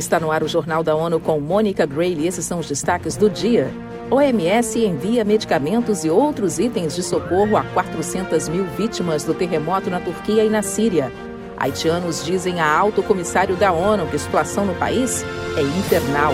Está no ar o Jornal da ONU com Mônica Grayle. Esses são os destaques do dia. OMS envia medicamentos e outros itens de socorro a 400 mil vítimas do terremoto na Turquia e na Síria. Haitianos dizem a alto comissário da ONU que a situação no país é infernal.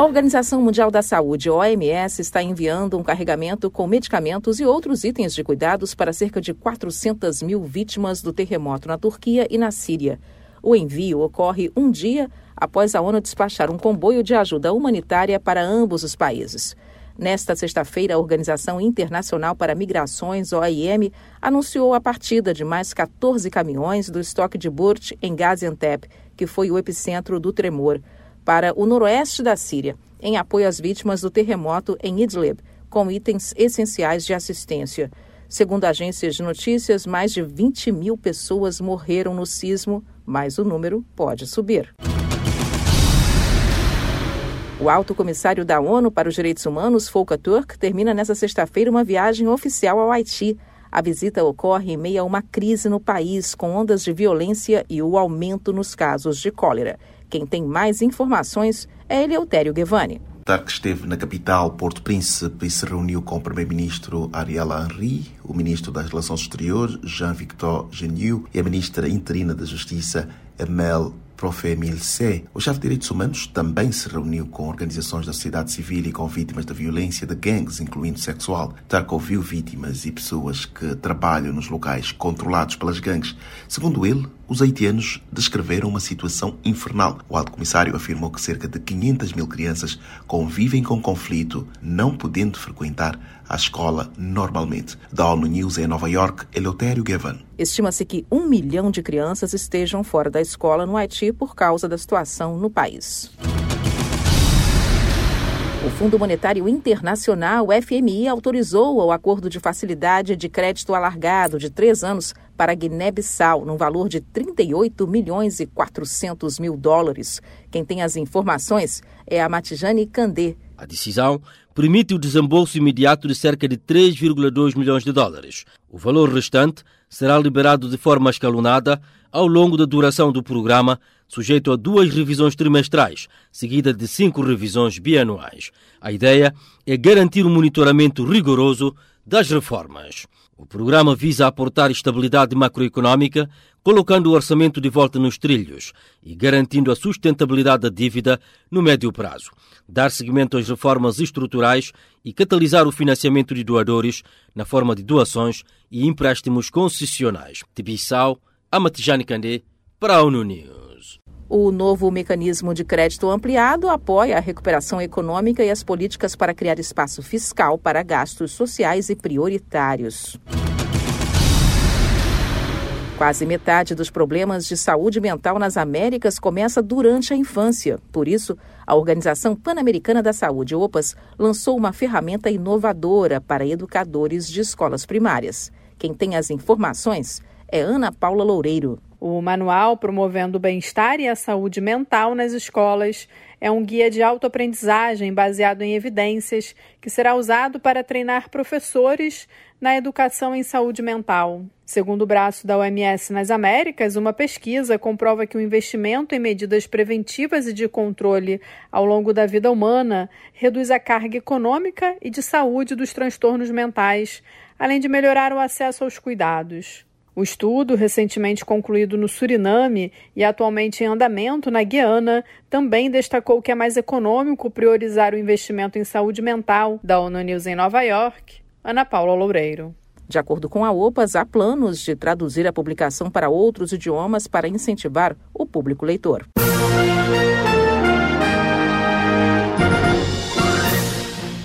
A Organização Mundial da Saúde, OMS, está enviando um carregamento com medicamentos e outros itens de cuidados para cerca de 400 mil vítimas do terremoto na Turquia e na Síria. O envio ocorre um dia após a ONU despachar um comboio de ajuda humanitária para ambos os países. Nesta sexta-feira, a Organização Internacional para Migrações, OIM, anunciou a partida de mais 14 caminhões do estoque de Burt em Gaziantep, que foi o epicentro do tremor para o noroeste da Síria, em apoio às vítimas do terremoto em Idlib, com itens essenciais de assistência. Segundo agências de notícias, mais de 20 mil pessoas morreram no sismo, mas o número pode subir. O alto comissário da ONU para os Direitos Humanos, Volker Turk, termina nesta sexta-feira uma viagem oficial ao Haiti. A visita ocorre em meio a uma crise no país, com ondas de violência e o aumento nos casos de cólera. Quem tem mais informações é Eleutério Guevani. Tark esteve na capital, Porto Príncipe, e se reuniu com o primeiro-ministro Ariela Henry, o ministro das Relações Exteriores, Jean-Victor Geniu, e a ministra interina da Justiça, Emel Profe Milce, o chefe de direitos humanos, também se reuniu com organizações da sociedade civil e com vítimas da violência de gangues, incluindo sexual. Tark ouviu vítimas e pessoas que trabalham nos locais controlados pelas gangues. Segundo ele, os haitianos descreveram uma situação infernal. O alto comissário afirmou que cerca de 500 mil crianças convivem com conflito, não podendo frequentar a escola normalmente. Da ONU News em Nova York, Eleutério Gavan. Estima-se que um milhão de crianças estejam fora da escola no Haiti por causa da situação no país. O Fundo Monetário Internacional, FMI, autorizou o acordo de facilidade de crédito alargado de três anos para Guiné-Bissau, num valor de 38 milhões e 400 mil dólares. Quem tem as informações é a Matijane Candé. A decisão permite o desembolso imediato de cerca de 3,2 milhões de dólares. O valor restante será liberado de forma escalonada ao longo da duração do programa, sujeito a duas revisões trimestrais, seguida de cinco revisões bianuais. A ideia é garantir um monitoramento rigoroso das reformas. O programa visa aportar estabilidade macroeconômica, colocando o orçamento de volta nos trilhos e garantindo a sustentabilidade da dívida no médio prazo, dar seguimento às reformas estruturais e catalisar o financiamento de doadores na forma de doações e empréstimos concessionais. De Bissau, Amatijane Kandé, para a ONU News. O novo mecanismo de crédito ampliado apoia a recuperação econômica e as políticas para criar espaço fiscal para gastos sociais e prioritários. Quase metade dos problemas de saúde mental nas Américas começa durante a infância. Por isso, a Organização Pan-Americana da Saúde, OPAS, lançou uma ferramenta inovadora para educadores de escolas primárias. Quem tem as informações é Ana Paula Loureiro. O manual Promovendo o Bem-Estar e a Saúde Mental nas Escolas é um guia de autoaprendizagem baseado em evidências que será usado para treinar professores na educação em saúde mental. Segundo o braço da OMS nas Américas, uma pesquisa comprova que o investimento em medidas preventivas e de controle ao longo da vida humana reduz a carga econômica e de saúde dos transtornos mentais, além de melhorar o acesso aos cuidados. O estudo, recentemente concluído no Suriname e atualmente em andamento na Guiana, também destacou que é mais econômico priorizar o investimento em saúde mental. Da ONU News em Nova York, Ana Paula Loureiro. De acordo com a OPAS, há planos de traduzir a publicação para outros idiomas para incentivar o público leitor.